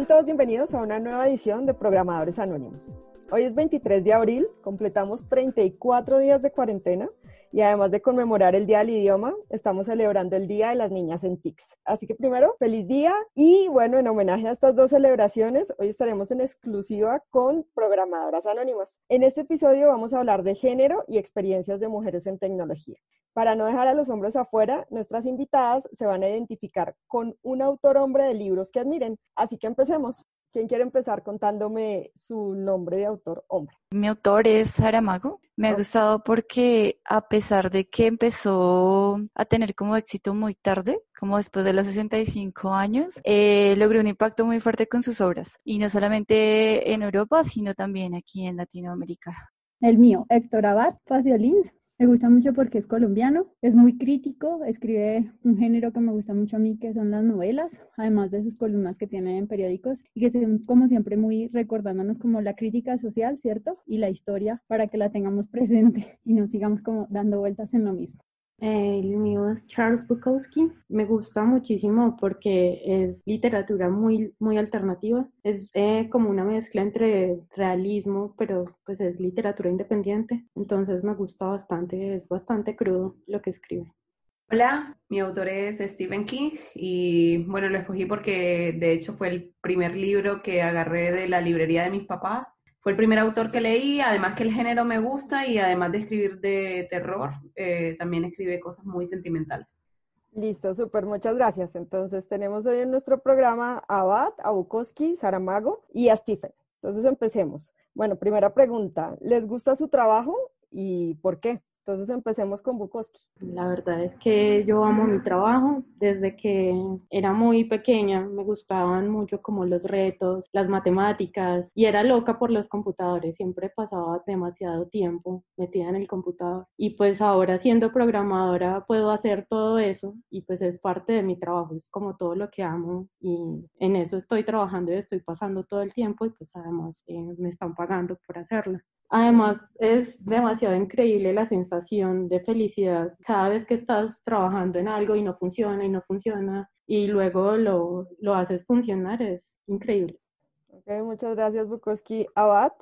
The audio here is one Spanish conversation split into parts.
Sean todos bienvenidos a una nueva edición de Programadores Anónimos. Hoy es 23 de abril, completamos 34 días de cuarentena y además de conmemorar el Día del Idioma, estamos celebrando el Día de las Niñas en TICS. Así que primero, feliz día y bueno, en homenaje a estas dos celebraciones, hoy estaremos en exclusiva con programadoras anónimas. En este episodio vamos a hablar de género y experiencias de mujeres en tecnología. Para no dejar a los hombres afuera, nuestras invitadas se van a identificar con un autor hombre de libros que admiren. Así que empecemos. ¿Quién quiere empezar contándome su nombre de autor hombre? Mi autor es Saramago. Me ha gustado porque a pesar de que empezó a tener como éxito muy tarde, como después de los 65 años, eh, logró un impacto muy fuerte con sus obras. Y no solamente en Europa, sino también aquí en Latinoamérica. El mío, Héctor Abad Faciolins, me gusta mucho porque es colombiano, es muy crítico, escribe un género que me gusta mucho a mí, que son las novelas, además de sus columnas que tiene en periódicos y que son como siempre muy recordándonos como la crítica social, ¿cierto? Y la historia para que la tengamos presente y no sigamos como dando vueltas en lo mismo. El mío es Charles Bukowski. Me gusta muchísimo porque es literatura muy, muy alternativa. Es eh, como una mezcla entre realismo, pero pues es literatura independiente. Entonces me gusta bastante, es bastante crudo lo que escribe. Hola, mi autor es Stephen King y bueno, lo escogí porque de hecho fue el primer libro que agarré de la librería de mis papás fue el primer autor que leí, además que el género me gusta y además de escribir de terror, eh, también escribe cosas muy sentimentales. Listo, súper, muchas gracias. Entonces tenemos hoy en nuestro programa a Abad, a Bukowski, Saramago y a Stephen. Entonces empecemos. Bueno, primera pregunta, ¿les gusta su trabajo y por qué? Entonces empecemos con Bukowski. La verdad es que yo amo mi trabajo. Desde que era muy pequeña me gustaban mucho como los retos, las matemáticas y era loca por los computadores. Siempre pasaba demasiado tiempo metida en el computador. Y pues ahora siendo programadora puedo hacer todo eso y pues es parte de mi trabajo. Es como todo lo que amo y en eso estoy trabajando y estoy pasando todo el tiempo y pues además eh, me están pagando por hacerlo. Además, es demasiado increíble la sensación de felicidad cada vez que estás trabajando en algo y no funciona y no funciona y luego lo, lo haces funcionar, es increíble. Ok, muchas gracias, Bukowski. Abad.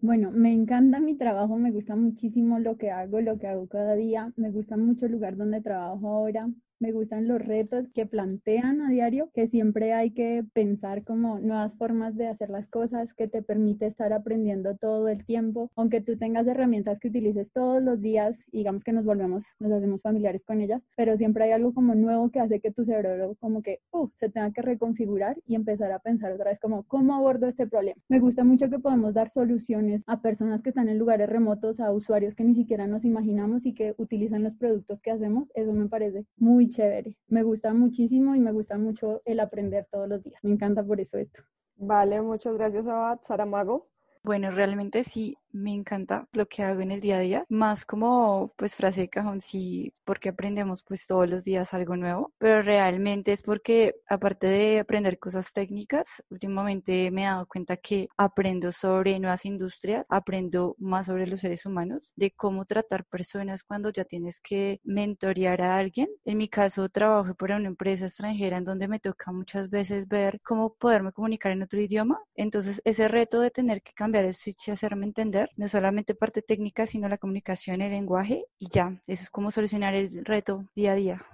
Bueno, me encanta mi trabajo, me gusta muchísimo lo que hago, lo que hago cada día, me gusta mucho el lugar donde trabajo ahora, me gustan los retos que plantean a diario, que siempre hay que pensar como nuevas formas de hacer las cosas, que te permite estar aprendiendo todo el tiempo, aunque tú tengas herramientas que utilices todos los días, digamos que nos volvemos, nos hacemos familiares con ellas, pero siempre hay algo como nuevo que hace que tu cerebro como que uh, se tenga que reconfigurar y empezar a pensar otra vez como cómo abordo este problema. Me gusta mucho que podemos dar soluciones a personas que están en lugares remotos, a usuarios que ni siquiera nos imaginamos y que utilizan los productos que hacemos. Eso me parece muy chévere. Me gusta muchísimo y me gusta mucho el aprender todos los días. Me encanta por eso esto. Vale, muchas gracias, Abad. Saramago. Bueno, realmente sí, me encanta lo que hago en el día a día, más como pues frase de cajón, sí, porque aprendemos pues todos los días algo nuevo, pero realmente es porque aparte de aprender cosas técnicas, últimamente me he dado cuenta que aprendo sobre nuevas industrias, aprendo más sobre los seres humanos, de cómo tratar personas cuando ya tienes que mentorear a alguien. En mi caso, trabajo para una empresa extranjera en donde me toca muchas veces ver cómo poderme comunicar en otro idioma, entonces ese reto de tener que cambiar el switch y hacerme entender no solamente parte técnica, sino la comunicación, el lenguaje y ya, eso es como solucionar el reto día a día.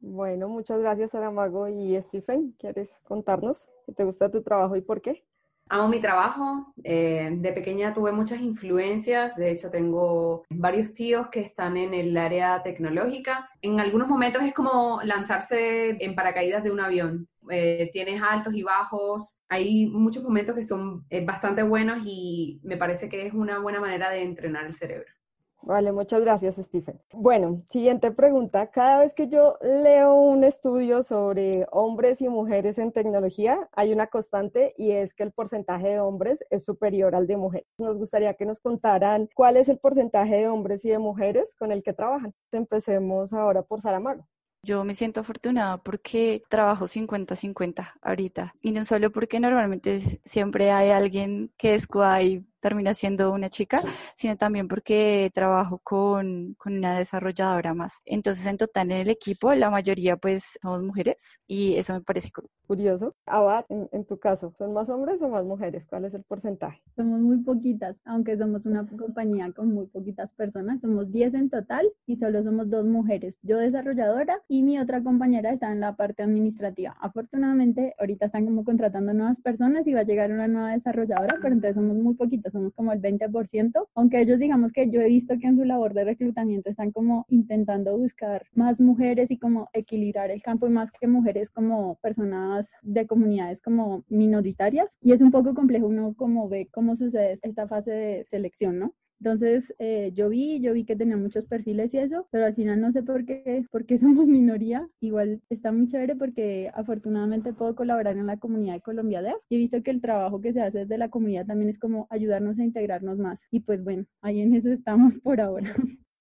Bueno, muchas gracias Aramago y Stephen. ¿Quieres contarnos qué te gusta tu trabajo y por qué? Amo mi trabajo. Eh, de pequeña tuve muchas influencias. De hecho, tengo varios tíos que están en el área tecnológica. En algunos momentos es como lanzarse en paracaídas de un avión. Eh, tienes altos y bajos. Hay muchos momentos que son eh, bastante buenos y me parece que es una buena manera de entrenar el cerebro. Vale, muchas gracias, Stephen. Bueno, siguiente pregunta. Cada vez que yo leo un estudio sobre hombres y mujeres en tecnología, hay una constante y es que el porcentaje de hombres es superior al de mujeres. Nos gustaría que nos contaran cuál es el porcentaje de hombres y de mujeres con el que trabajan. Empecemos ahora por Saramago. Yo me siento afortunada porque trabajo 50-50 ahorita. Y no solo porque normalmente siempre hay alguien que es guay termina siendo una chica, sino también porque trabajo con, con una desarrolladora más. Entonces, en total en el equipo, la mayoría pues somos mujeres y eso me parece curioso. Abad, en, tu caso, ¿son más hombres o más mujeres? ¿Cuál es el porcentaje? Somos muy poquitas, aunque somos una compañía con muy poquitas personas. Somos 10 en total y solo somos dos mujeres. Yo desarrolladora y mi otra compañera está en la parte administrativa. Afortunadamente, ahorita están como contratando nuevas personas y va a llegar una nueva desarrolladora, pero entonces somos muy somos como el 20%, aunque ellos digamos que yo he visto que en su labor de reclutamiento están como intentando buscar más mujeres y como equilibrar el campo y más que mujeres como personas de comunidades como minoritarias y es un poco complejo uno como ve cómo sucede esta fase de selección, ¿no? Entonces, eh, yo vi, yo vi que tenía muchos perfiles y eso, pero al final no sé por qué, por qué somos minoría. Igual está muy chévere porque afortunadamente puedo colaborar en la comunidad de Colombia de y he visto que el trabajo que se hace desde la comunidad también es como ayudarnos a integrarnos más. Y pues bueno, ahí en eso estamos por ahora.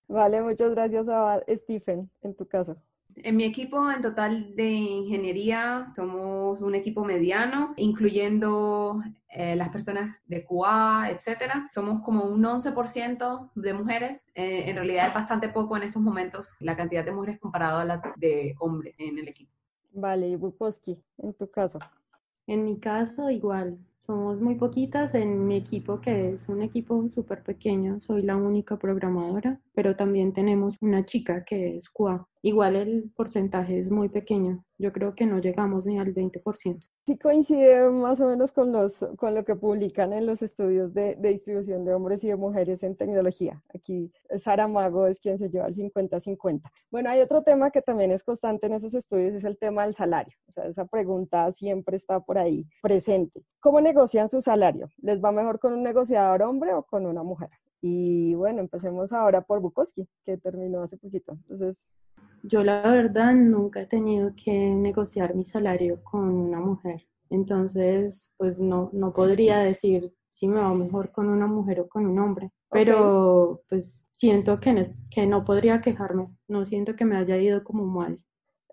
Vale, muchas gracias a Stephen, en tu caso. En mi equipo en total de ingeniería somos un equipo mediano, incluyendo eh, las personas de QA, etcétera. Somos como un 11% de mujeres. Eh, en realidad es bastante poco en estos momentos la cantidad de mujeres comparado a la de hombres en el equipo. Vale, y Bukoski, en tu caso. En mi caso, igual. Somos muy poquitas en mi equipo, que es un equipo súper pequeño. Soy la única programadora, pero también tenemos una chica que es QA. Igual el porcentaje es muy pequeño. Yo creo que no llegamos ni al 20%. Sí coincide más o menos con, los, con lo que publican en los estudios de, distribución de hombres y de mujeres en tecnología. Aquí Sara Mago es quien se lleva el 50-50. Bueno, hay otro tema que también es constante en esos estudios, es el tema del salario. O sea, esa pregunta siempre está por ahí presente. ¿Cómo negocian su salario? ¿Les va mejor con un negociador hombre o con una mujer? Y bueno, empecemos ahora por Bukowski, que terminó hace poquito. Entonces, yo la verdad nunca he tenido que negociar mi salario con una mujer. Entonces, pues no, no podría decir si me va mejor con una mujer o con un hombre. Pero pues siento que, que no podría quejarme. No siento que me haya ido como mal.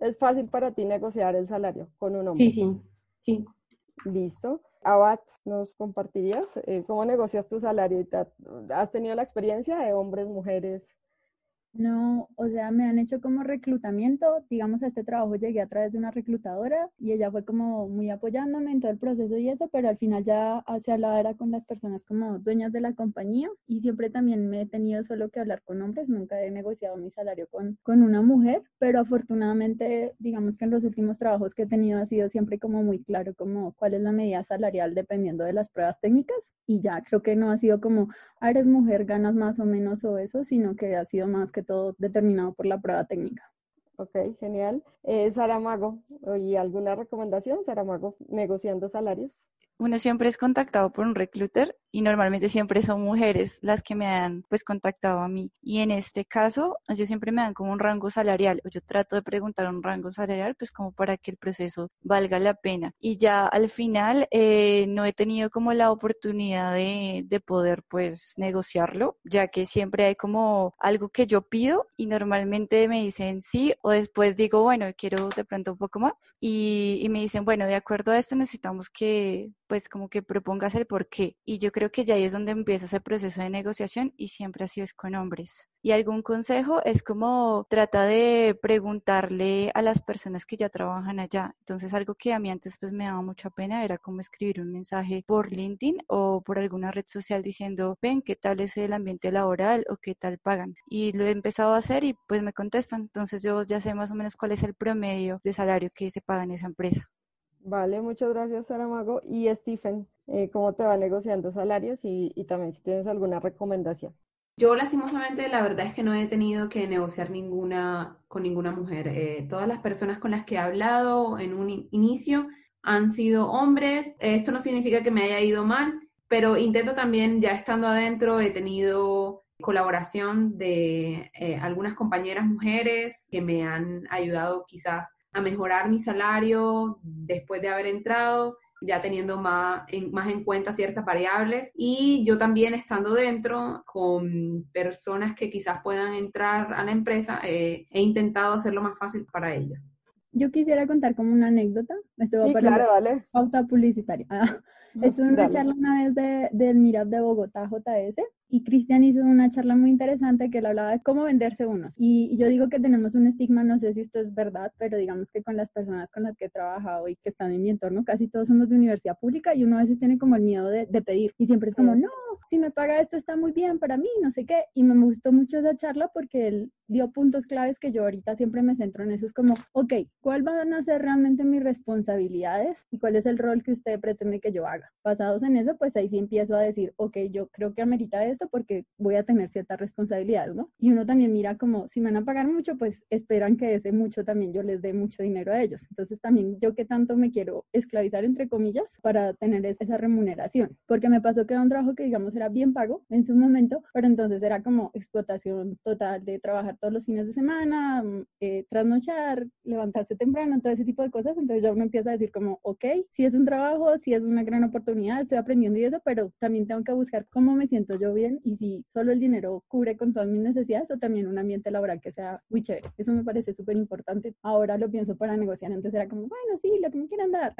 ¿Es fácil para ti negociar el salario con un hombre? Sí, sí, sí. Listo. Abad, ¿nos compartirías eh, cómo negocias tu salario? ¿Has tenido la experiencia de hombres, mujeres? No, o sea, me han hecho como reclutamiento, digamos, a este trabajo llegué a través de una reclutadora y ella fue como muy apoyándome en todo el proceso y eso, pero al final ya hacia hablaba era con las personas como dueñas de la compañía y siempre también me he tenido solo que hablar con hombres, nunca he negociado mi salario con, con una mujer, pero afortunadamente, digamos que en los últimos trabajos que he tenido ha sido siempre como muy claro como cuál es la medida salarial dependiendo de las pruebas técnicas y ya creo que no ha sido como, eres mujer, ganas más o menos o eso, sino que ha sido más que todo determinado por la prueba técnica. Ok, genial. Eh, Saramago, ¿y alguna recomendación, Saramago, negociando salarios? Uno siempre es contactado por un recluter y normalmente siempre son mujeres las que me han pues contactado a mí. Y en este caso, yo siempre me dan como un rango salarial o yo trato de preguntar un rango salarial pues como para que el proceso valga la pena. Y ya al final eh, no he tenido como la oportunidad de, de poder pues negociarlo, ya que siempre hay como algo que yo pido y normalmente me dicen sí o después digo, bueno, quiero de pronto un poco más y, y me dicen, bueno, de acuerdo a esto necesitamos que pues como que propongas el por qué. Y yo creo que ya ahí es donde empieza ese proceso de negociación y siempre así es con hombres. Y algún consejo es como trata de preguntarle a las personas que ya trabajan allá. Entonces algo que a mí antes pues me daba mucha pena era como escribir un mensaje por LinkedIn o por alguna red social diciendo, ven, ¿qué tal es el ambiente laboral o qué tal pagan? Y lo he empezado a hacer y pues me contestan. Entonces yo ya sé más o menos cuál es el promedio de salario que se paga en esa empresa. Vale, muchas gracias, Saramago. Y Stephen, eh, ¿cómo te va negociando salarios y, también si tienes alguna recomendación? Yo lastimosamente la verdad es que no he tenido que negociar ninguna con ninguna mujer. Eh, todas las personas con las que he hablado en un inicio han sido hombres. Esto no significa que me haya ido mal, pero intento también, ya estando adentro, he tenido colaboración de eh, algunas compañeras mujeres que me han ayudado quizás a mejorar mi salario después de haber entrado, ya teniendo más en, más en cuenta ciertas variables y yo también estando dentro con personas que quizás puedan entrar a la empresa, eh, he intentado hacerlo más fácil para ellas. Yo quisiera contar como una anécdota. Esto sí, claro, vale. Pausa publicitaria. Estuve en una charla una vez de, del Mirab de Bogotá, JS, y Cristian hizo una charla muy interesante que él hablaba de cómo venderse unos. Y yo digo que tenemos un estigma, no sé si esto es verdad, pero digamos que con las personas con las que he trabajado y que están en mi entorno, casi todos somos de universidad pública y uno a veces tiene como el miedo de, de pedir. Y siempre es como, no, si me paga esto está muy bien para mí, no sé qué. Y me gustó mucho esa charla porque él dio puntos claves que yo ahorita siempre me centro en eso. Es como, ok, ¿cuál van a ser realmente mis responsabilidades y cuál es el rol que usted pretende que yo haga? Basados en eso, pues ahí sí empiezo a decir, ok, yo creo que amerita esto porque voy a tener ciertas responsabilidades, ¿no? Y uno también mira como, si me van a pagar mucho, pues esperan que ese mucho también yo les dé mucho dinero a ellos. Entonces también yo que tanto me quiero esclavizar, entre comillas, para tener esa remuneración. Porque me pasó que era un trabajo que, digamos, era bien pago en su momento, pero entonces era como explotación total de trabajar todos los fines de semana, mm, eh, trasnochar, levantarse temprano, todo ese tipo de cosas. Entonces ya uno empieza a decir como, ok, si es un trabajo, si es una gran oportunidad, estoy aprendiendo y eso, pero también tengo que buscar cómo me siento yo bien y si solo el dinero cubre con todas mis necesidades o también un ambiente laboral que sea muy chévere. Eso me parece súper importante. Ahora lo pienso para negociar, antes era como, bueno, sí, lo que me quieran dar.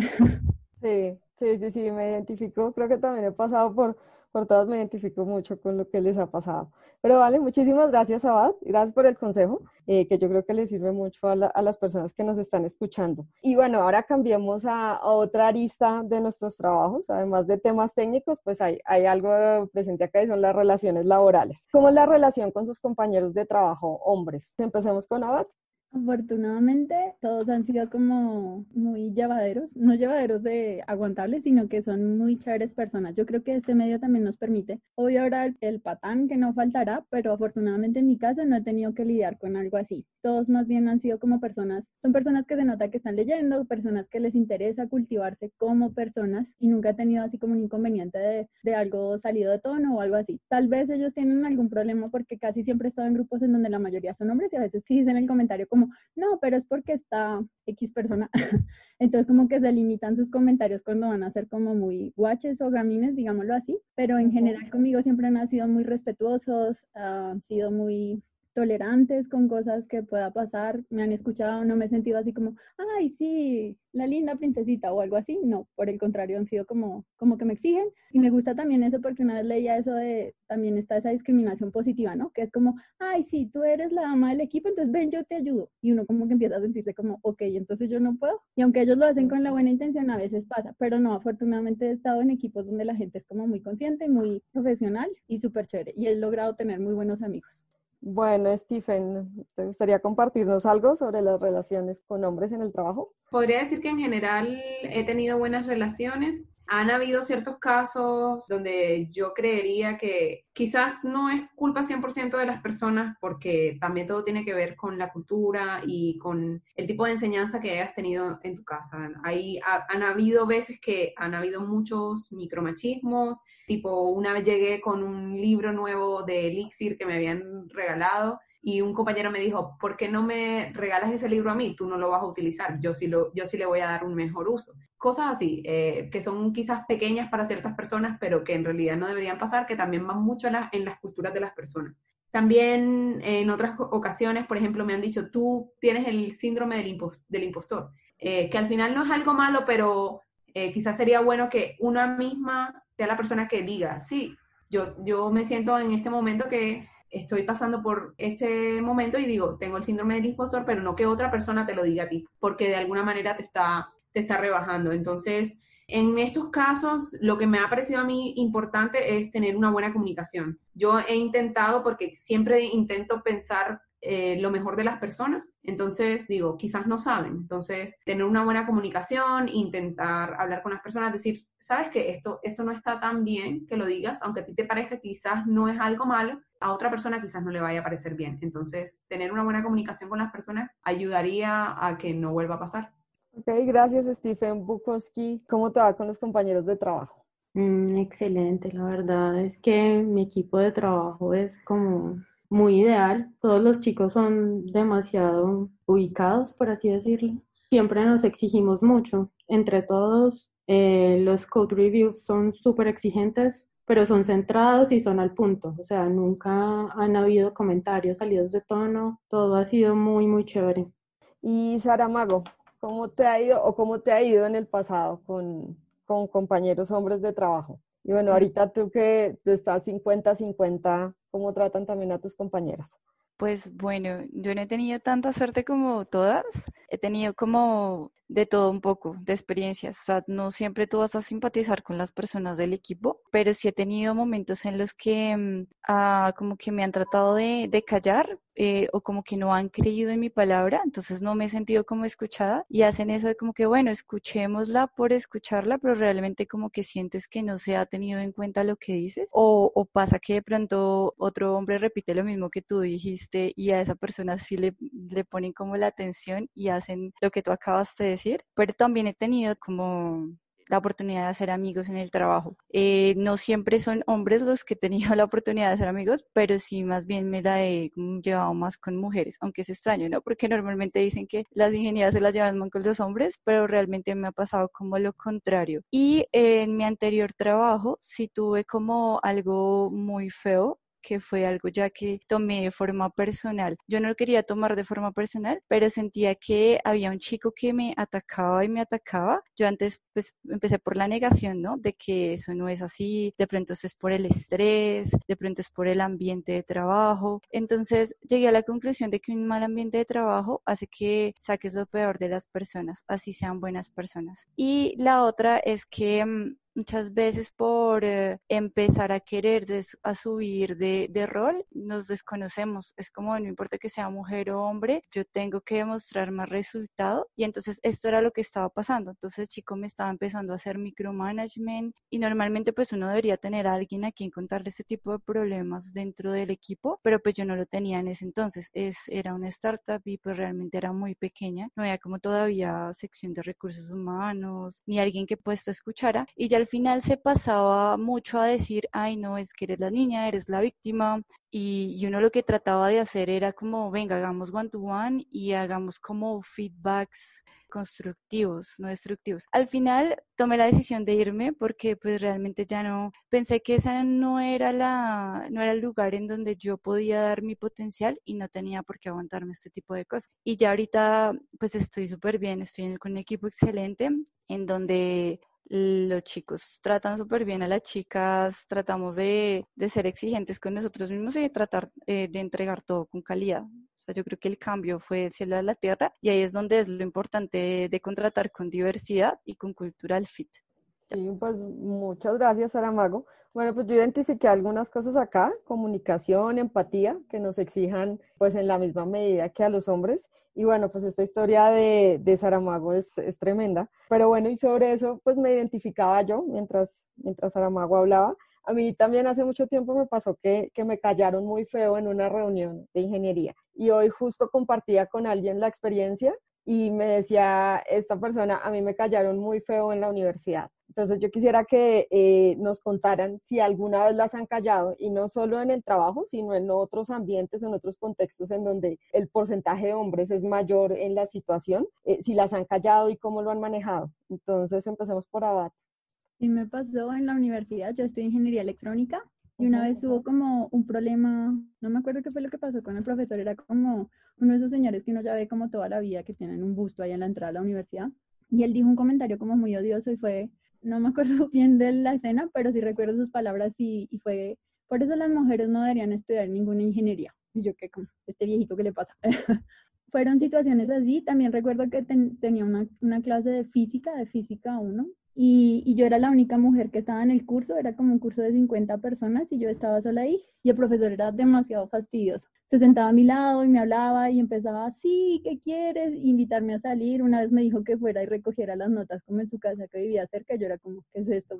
Sí, sí, sí, sí, me identifico. Creo que también he pasado por por todas me identifico mucho con lo que les ha pasado. Pero vale, muchísimas gracias, Abad. Gracias por el consejo, eh, que yo creo que le sirve mucho a, las personas que nos están escuchando. Y bueno, ahora cambiemos a, otra arista de nuestros trabajos. Además de temas técnicos, pues hay, hay algo presente acá y son las relaciones laborales. ¿Cómo es la relación con sus compañeros de trabajo hombres? Empecemos con Abad. Afortunadamente, todos han sido como muy llevaderos, no llevaderos de aguantables, sino que son muy chéveres personas. Yo creo que este medio también nos permite, hoy ahora el, patán que no faltará, pero afortunadamente en mi caso no he tenido que lidiar con algo así. Todos más bien han sido como personas, son personas que se nota que están leyendo, personas que les interesa cultivarse como personas y nunca he tenido así como un inconveniente de, de algo salido de tono o algo así. Tal vez ellos tienen algún problema porque casi siempre he estado en grupos en donde la mayoría son hombres y a veces sí dicen el comentario como no, pero es porque está X persona. Entonces como que se limitan sus comentarios cuando van a ser como muy guaches o gamines, digámoslo así, pero en general conmigo siempre han sido muy respetuosos, han sido muy tolerantes con cosas que pueda pasar, me han escuchado, no me he sentido así como, ay, sí, la linda princesita o algo así, no, por el contrario, han sido como, como que me exigen y me gusta también eso porque una vez leía eso de, también está esa discriminación positiva, ¿no? Que es como, ay, sí, tú eres la dama del equipo, entonces ven, yo te ayudo. Y uno como que empieza a sentirse como, ok, entonces yo no puedo. Y aunque ellos lo hacen con la buena intención, a veces pasa, pero no, afortunadamente he estado en equipos donde la gente es como muy consciente, muy profesional y súper chévere y he logrado tener muy buenos amigos. Bueno, Stephen, ¿te gustaría compartirnos algo sobre las relaciones con hombres en el trabajo? Podría decir que en general he tenido buenas relaciones. Han habido ciertos casos donde yo creería que quizás no es culpa 100% de las personas porque también todo tiene que ver con la cultura y con el tipo de enseñanza que hayas tenido en tu casa. Ahí han habido veces que han habido muchos micromachismos, tipo una vez llegué con un libro nuevo de Elixir que me habían regalado y un compañero me dijo, ¿por qué no me regalas ese libro a mí? Tú no lo vas a utilizar, yo sí, lo, yo sí le voy a dar un mejor uso. Cosas así, eh, que son quizás pequeñas para ciertas personas, pero que en realidad no deberían pasar, que también van mucho en las culturas de las personas. También en otras ocasiones, por ejemplo, me han dicho, tú tienes el síndrome del, del impostor, eh, que al final no es algo malo, pero eh, quizás sería bueno que una misma sea la persona que diga, sí, yo, yo me siento en este momento que estoy pasando por este momento y digo, tengo el síndrome del impostor, pero no que otra persona te lo diga a ti, porque de alguna manera te está, te está rebajando. Entonces, en estos casos, lo que me ha parecido a mí importante es tener una buena comunicación. Yo he intentado, porque siempre intento pensar eh, lo mejor de las personas. Entonces, digo, quizás no saben. Entonces, tener una buena comunicación, intentar hablar con las personas, decir, sabes que esto, esto no está tan bien que lo digas, aunque a ti te parezca quizás no es algo malo, a otra persona quizás no le vaya a parecer bien. Entonces, tener una buena comunicación con las personas ayudaría a que no vuelva a pasar. Ok, gracias Stephen Bukowski. ¿Cómo te va con los compañeros de trabajo? Mm, excelente, la verdad es que mi equipo de trabajo es como muy ideal. Todos los chicos son demasiado ubicados, por así decirlo. Siempre nos exigimos mucho. Entre todos, eh, los code reviews son súper exigentes, pero son centrados y son al punto. O sea, nunca han habido comentarios salidos de tono. Todo ha sido muy, muy chévere. Y Sara Mago, ¿cómo te ha ido o cómo te ha ido en el pasado con, con compañeros hombres de trabajo. Y bueno, ahorita tú que estás 50-50, ¿cómo tratan también a tus compañeras? Pues bueno, yo no he tenido tanta suerte como todas. He tenido como de todo un poco, de experiencias. O sea, no siempre tú vas a simpatizar con las personas del equipo, pero sí he tenido momentos en los que mm, ah, como que me han tratado de, de callar eh, o como que no han creído en mi palabra, entonces no me he sentido como escuchada y hacen eso de como que, bueno, escuchémosla por escucharla, pero realmente como que sientes que no se ha tenido en cuenta lo que dices o, pasa que de pronto otro hombre repite lo mismo que tú dijiste y a esa persona sí le, le ponen como la atención y hacen lo que tú acabas de decir, pero también he tenido como la oportunidad de hacer amigos en el trabajo. Eh, no siempre son hombres los que he tenido la oportunidad de hacer amigos, pero sí más bien me la he llevado más con mujeres, aunque es extraño, ¿no? Porque normalmente dicen que las ingenieras se las llevan más con los hombres, pero realmente me ha pasado como lo contrario. Y en mi anterior trabajo sí tuve como algo muy feo que fue algo ya que tomé de forma personal. Yo no lo quería tomar de forma personal, pero sentía que había un chico que me atacaba y me atacaba. Yo antes pues empecé por la negación, ¿no? De que eso no es así, de pronto es por el estrés, de pronto es por el ambiente de trabajo. Entonces llegué a la conclusión de que un mal ambiente de trabajo hace que saques lo peor de las personas, así sean buenas personas. Y la otra es que mm, muchas veces por eh, empezar a querer a subir de, de, rol, nos desconocemos. Es como, no importa que sea mujer o hombre, yo tengo que demostrar más resultado. Y entonces esto era lo que estaba pasando. Entonces el chico me estaba empezando a hacer micromanagement y normalmente pues uno debería tener a alguien a quien contarle ese tipo de problemas dentro del equipo, pero pues yo no lo tenía en ese entonces. Es, era una startup y pues realmente era muy pequeña. No había como todavía sección de recursos humanos, ni alguien que pues te escuchara. Y ya final se pasaba mucho a decir, ay, no, es que eres la niña, eres la víctima. Y, y uno lo que trataba de hacer era como, venga, hagamos one to one y hagamos como feedbacks constructivos, no destructivos. Al final tomé la decisión de irme porque pues realmente ya no pensé que esa no era la no era el lugar en donde yo podía dar mi potencial y no tenía por qué aguantarme este tipo de cosas. Y ya ahorita pues estoy súper bien, estoy con un equipo excelente en donde los chicos tratan súper bien a las chicas, tratamos de, de, ser exigentes con nosotros mismos y de tratar eh, de entregar todo con calidad. O sea, yo creo que el cambio fue el cielo a la tierra y ahí es donde es lo importante de, contratar con diversidad y con cultural fit. Sí, pues muchas gracias, Saramago. Bueno, pues yo identifiqué algunas cosas acá, comunicación, empatía, que nos exijan pues en la misma medida que a los hombres. Y bueno, pues esta historia de, de Saramago es, es, tremenda. Pero bueno, y sobre eso pues me identificaba yo mientras, mientras Saramago hablaba. A mí también hace mucho tiempo me pasó que, que me callaron muy feo en una reunión de ingeniería. Y hoy justo compartía con alguien la experiencia y me decía esta persona, a mí me callaron muy feo en la universidad. Entonces yo quisiera que eh, nos contaran si alguna vez las han callado y no solo en el trabajo, sino en otros ambientes, en otros contextos en donde el porcentaje de hombres es mayor en la situación, eh, si las han callado y cómo lo han manejado. Entonces empecemos por Abad. Sí, me pasó en la universidad, yo estoy en ingeniería electrónica y una vez hubo como un problema, no me acuerdo qué fue lo que pasó con el profesor, era como uno de esos señores que uno ya ve como toda la vida que tienen un busto ahí en la entrada de la universidad. Y él dijo un comentario como muy odioso y fue, no me acuerdo bien de la escena, pero sí recuerdo sus palabras y, y fue, por eso las mujeres no deberían estudiar ninguna ingeniería. Y yo, ¿qué? Este viejito, ¿qué le pasa? Fueron situaciones así. También recuerdo que tenía una, una, clase de física, de física 1, y, yo era la única mujer que estaba en el curso, era como un curso de 50 personas y yo estaba sola ahí y el profesor era demasiado fastidioso. Se sentaba a mi lado y me hablaba y empezaba, sí, ¿qué quieres? Invitarme a salir. Una vez me dijo que fuera y recogiera las notas como en su casa que vivía cerca. Yo era como, ¿qué es esto?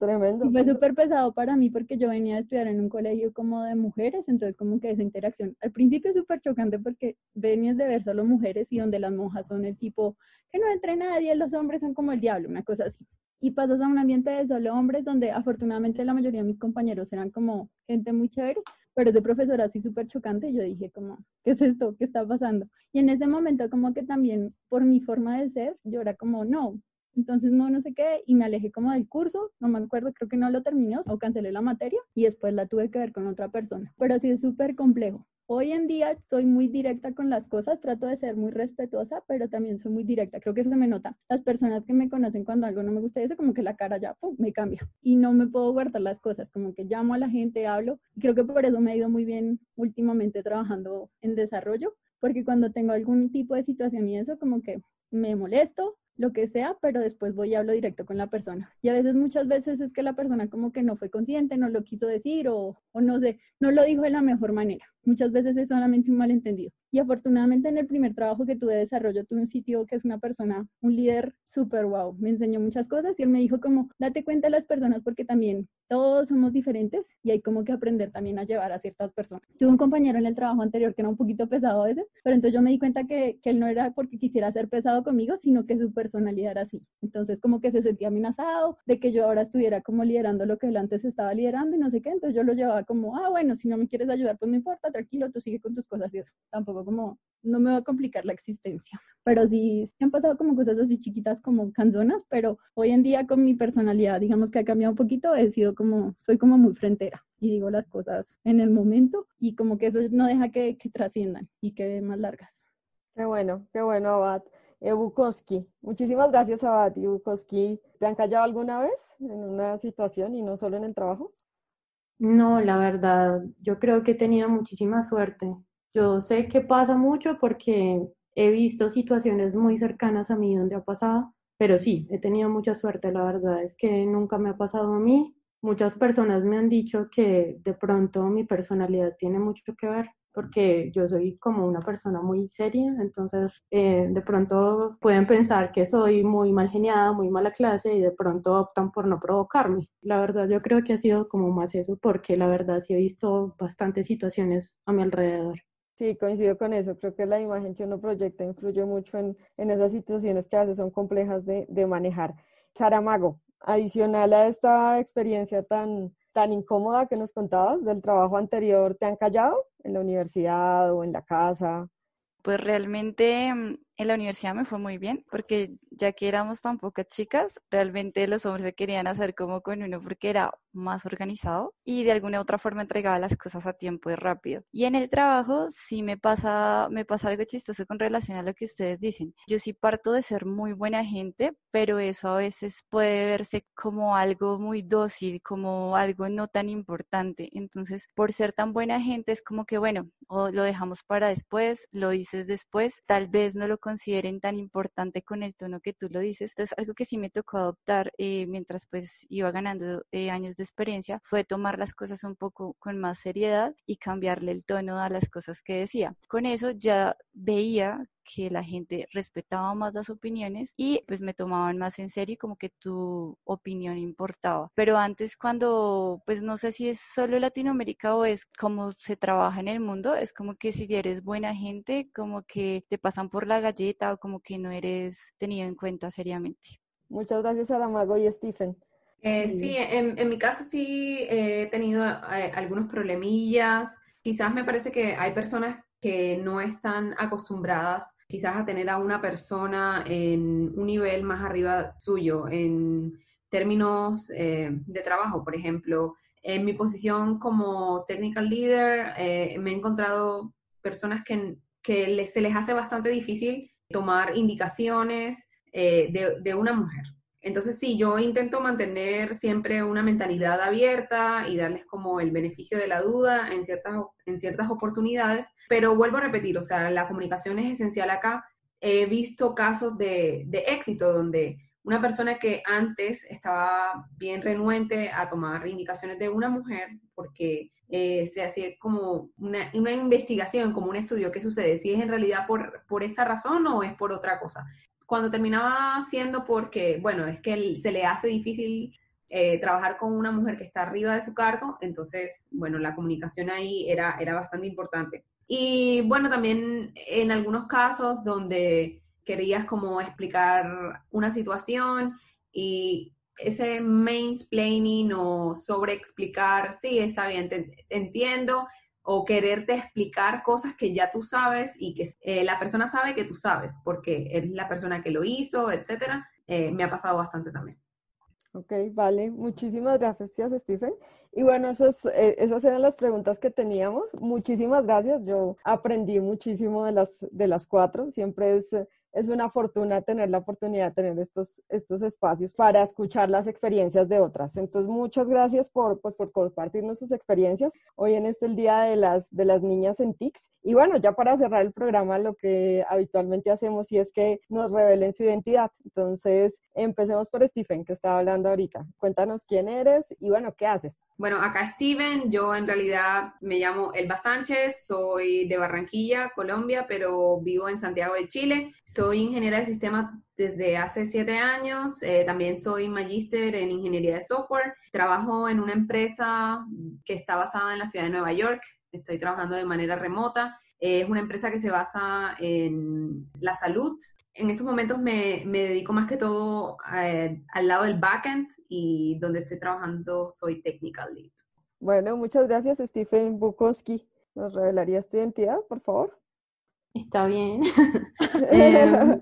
Tremendo. Fue súper pesado para mí porque yo venía a estudiar en un colegio como de mujeres, entonces como que esa interacción al principio súper chocante porque venías de ver solo mujeres y donde las monjas son el tipo que no entre nadie, los hombres son como el diablo, una cosa así. Y pasas a un ambiente de solo hombres donde afortunadamente la mayoría de mis compañeros eran como gente muy chévere, pero ese profesor así súper chocante yo dije como, ¿qué es esto? ¿Qué está pasando? Y en ese momento como que también por mi forma de ser, yo era como, no, entonces, no, no sé qué, y me alejé como del curso, no me acuerdo, creo que no lo terminé o cancelé la materia y después la tuve que ver con otra persona. Pero sí es súper complejo, Hoy en día soy muy directa con las cosas, trato de ser muy respetuosa, pero también soy muy directa. Creo que eso me nota. Las personas que me conocen cuando algo no me gusta, eso como que la cara ya pum, me cambia y no me puedo guardar las cosas, como que llamo a la gente, hablo. Y creo que por eso me ha ido muy bien últimamente trabajando en desarrollo, porque cuando tengo algún tipo de situación y eso, como que me molesto, lo que sea, pero después voy y hablo directo con la persona. Y a veces, muchas veces es que la persona como que no fue consciente, no lo quiso decir o, o no sé, no lo dijo de la mejor manera. Muchas veces es solamente un malentendido. Y afortunadamente en el primer trabajo que tuve de desarrollo, tuve un sitio que es una persona, un líder súper wow. Me enseñó muchas cosas y él me dijo como, date cuenta de las personas porque también todos somos diferentes y hay como que aprender también a llevar a ciertas personas. Tuve un compañero en el trabajo anterior que era un poquito pesado a veces, pero entonces yo me di cuenta que, que él no era porque quisiera ser pesado conmigo, sino que su personalidad era así. Entonces como que se sentía amenazado de que yo ahora estuviera como liderando lo que él antes estaba liderando y no sé qué. Entonces yo lo llevaba como, ah, bueno, si no me quieres ayudar, pues no importa, tranquilo, tú sigue con tus cosas y eso. Tampoco como, no me va a complicar la existencia. Pero sí, han pasado como cosas así chiquitas como canzonas, pero hoy en día con mi personalidad, digamos que ha cambiado un poquito, he sido como, soy como muy frentera y digo las cosas en el momento y como que eso no deja que, que trasciendan y queden más largas. Qué bueno, qué bueno, Abad. Ebukoski, muchísimas gracias, Abad. Ebukoski, ¿te han callado alguna vez en una situación y no solo en el trabajo? No, la verdad, yo creo que he tenido muchísima suerte. Yo sé que pasa mucho porque he visto situaciones muy cercanas a mí donde ha pasado, pero sí, he tenido mucha suerte, la verdad es que nunca me ha pasado a mí. Muchas personas me han dicho que de pronto mi personalidad tiene mucho que ver porque yo soy como una persona muy seria, entonces eh, de pronto pueden pensar que soy muy mal geniada, muy mala clase y de pronto optan por no provocarme. La verdad yo creo que ha sido como más eso porque la verdad sí he visto bastantes situaciones a mi alrededor. Sí, coincido con eso. Creo que la imagen que uno proyecta influye mucho en, en esas situaciones que a veces son complejas de, de manejar. Saramago, adicional a esta experiencia tan, tan incómoda que nos contabas del trabajo anterior, ¿te han callado en la universidad o en la casa? Pues realmente mm, en la universidad me fue muy bien, porque ya que éramos tan pocas chicas, realmente los hombres se querían hacer como con uno porque era más organizado y de alguna u otra forma entregaba las cosas a tiempo y rápido. Y en el trabajo sí me pasa, me pasa algo chistoso con relación a lo que ustedes dicen. Yo sí parto de ser muy buena gente, pero eso a veces puede verse como algo muy dócil, como algo no tan importante. Entonces, por ser tan buena gente es como que, bueno, o lo dejamos para después, lo dices después, tal vez no lo consideren tan importante con el tono que tú lo dices. Entonces, algo que sí me tocó adoptar eh, mientras pues iba ganando eh, años de experiencia fue tomar las cosas un poco con más seriedad y cambiarle el tono a las cosas que decía. Con eso ya veía que la gente respetaba más las opiniones y pues me tomaban más en serio como que tu opinión importaba. Pero antes cuando, pues no sé si es solo Latinoamérica o es como se trabaja en el mundo, es como que si eres buena gente, como que te pasan por la galleta o como que no eres tenido en cuenta seriamente. Muchas gracias a Mago y Stephen. Eh, sí, en, en, mi caso sí he tenido eh, algunos problemillas. Quizás me parece que hay personas que no están acostumbradas quizás a tener a una persona en un nivel más arriba suyo, en términos eh, de trabajo, por ejemplo. En mi posición como technical leader, eh, me he encontrado personas que, que se les hace bastante difícil tomar indicaciones eh, de, de una mujer. Entonces, sí, yo intento mantener siempre una mentalidad abierta y darles como el beneficio de la duda en ciertas, en ciertas oportunidades, pero vuelvo a repetir, o sea, la comunicación es esencial acá. He visto casos de, de éxito donde una persona que antes estaba bien renuente a tomar indicaciones de una mujer porque eh, se hacía como una, una, investigación, como un estudio, ¿qué sucede? Si es en realidad por, por esta razón o es por otra cosa cuando terminaba siendo porque, bueno, es que se le hace difícil eh, trabajar con una mujer que está arriba de su cargo, entonces, bueno, la comunicación ahí era, era bastante importante. Y bueno, también en algunos casos donde querías como explicar una situación y ese mansplaining o sobre explicar, sí, está bien, te, entiendo, o quererte explicar cosas que ya tú sabes y que eh, la persona sabe que tú sabes, porque es la persona que lo hizo, etcétera, eh, me ha pasado bastante también. Ok, vale. Muchísimas gracias, Stephen. Y bueno, eh, esas eran las preguntas que teníamos. Muchísimas gracias. Yo aprendí muchísimo de las, de las cuatro. Siempre es es una fortuna tener la oportunidad de tener estos, estos espacios para escuchar las experiencias de otras. Entonces, muchas gracias por, pues, por compartirnos sus experiencias hoy en este el Día de las, de las Niñas en TICS. Y bueno, ya para cerrar el programa, lo que habitualmente hacemos y es que nos revelen su identidad. Entonces, empecemos por Stephen, que estaba hablando ahorita. Cuéntanos quién eres y bueno, ¿qué haces? Bueno, acá Steven, yo en realidad me llamo Elba Sánchez, soy de Barranquilla, Colombia, pero vivo en Santiago de Chile. Soy ingeniera de sistemas desde hace siete años, eh, también soy magíster en ingeniería de software. Trabajo en una empresa que está basada en la ciudad de Nueva York, estoy trabajando de manera remota. es una empresa que se basa en la salud. En estos momentos me, me dedico más que todo eh, al lado del backend y donde estoy trabajando soy technical lead. Bueno, muchas gracias, Stephen Bukowski. ¿Nos revelarías tu identidad, por favor? Está bien. Em,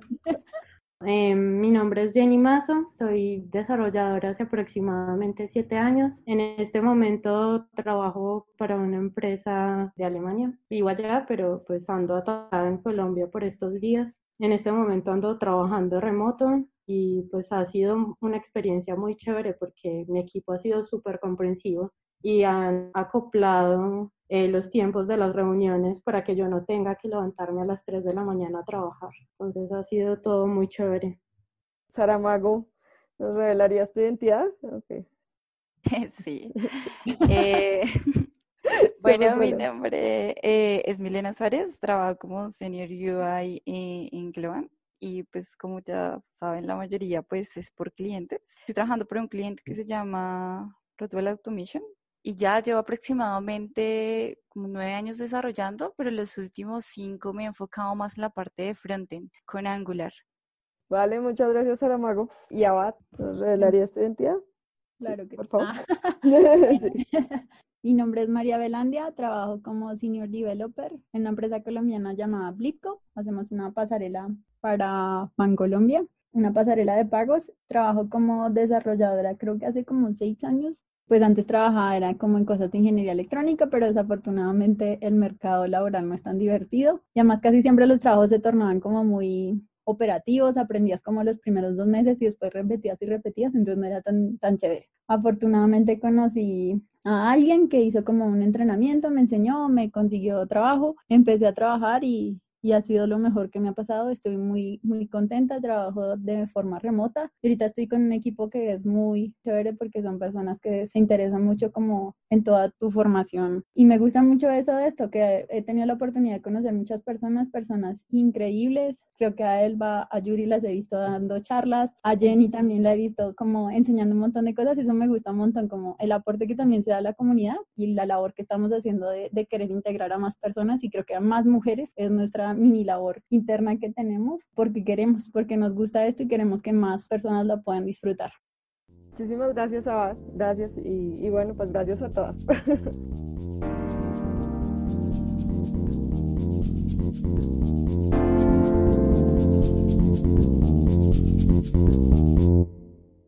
em, mi nombre es Jenny Mazo, soy desarrolladora hace aproximadamente siete años. En este momento trabajo para una empresa de Alemania. Vivo allá, pero pues ando atada en Colombia por estos días. En este momento ando trabajando remoto y pues ha sido una experiencia muy chévere porque mi equipo ha sido súper comprensivo y han acoplado eh, los tiempos de las reuniones para que yo no tenga que levantarme a las 3 de la mañana a trabajar. Entonces ha sido todo muy chévere. Saramago, ¿nos revelarías tu identidad? Sí. Eh, bueno, mi nombre eh, es Milena Suárez, trabajo como Senior UI en Global y pues como ya saben la mayoría pues es por clientes. Estoy trabajando por un cliente que se llama Rotwell Automation y ya llevo aproximadamente como nueve años desarrollando, pero los últimos cinco me he enfocado más en la parte de frontend con Angular. Vale, muchas gracias, Saramago. ¿Y Abad, nos revelarías tu identidad? Claro que Por favor. Ah. Mi nombre es María Belandia, trabajo como Senior Developer en una empresa colombiana llamada Blipco. Hacemos una pasarela para Colombia, una pasarela de pagos. Trabajo como desarrolladora, creo que hace como seis años pues antes trabajaba era como en cosas de ingeniería electrónica, pero desafortunadamente el mercado laboral no es tan divertido y además casi siempre los trabajos se tornaban como muy operativos, aprendías como los primeros dos meses y después repetías y repetías, entonces no era tan, tan chévere. Afortunadamente conocí a alguien que hizo como un entrenamiento, me enseñó, me consiguió trabajo, empecé a trabajar y, y ha sido lo mejor que me ha pasado. Estoy muy, muy contenta, trabajo de forma remota. Ahorita estoy con un equipo que es muy chévere porque son personas que se interesan mucho como en toda tu formación. Y me gusta mucho eso de esto, que he tenido la oportunidad de conocer muchas personas, personas increíbles. Creo que a Elba, a Yuri las he visto dando charlas, a Jenny también la he visto como enseñando un montón de cosas y eso me gusta un montón, como el aporte que también se da a la comunidad y la labor que estamos haciendo de, de querer integrar a más personas y creo que a más mujeres es nuestra mini labor interna que tenemos porque queremos, porque nos gusta esto y queremos que más personas la puedan disfrutar. Muchísimas gracias, a vos, Gracias y, bueno, pues gracias a todas.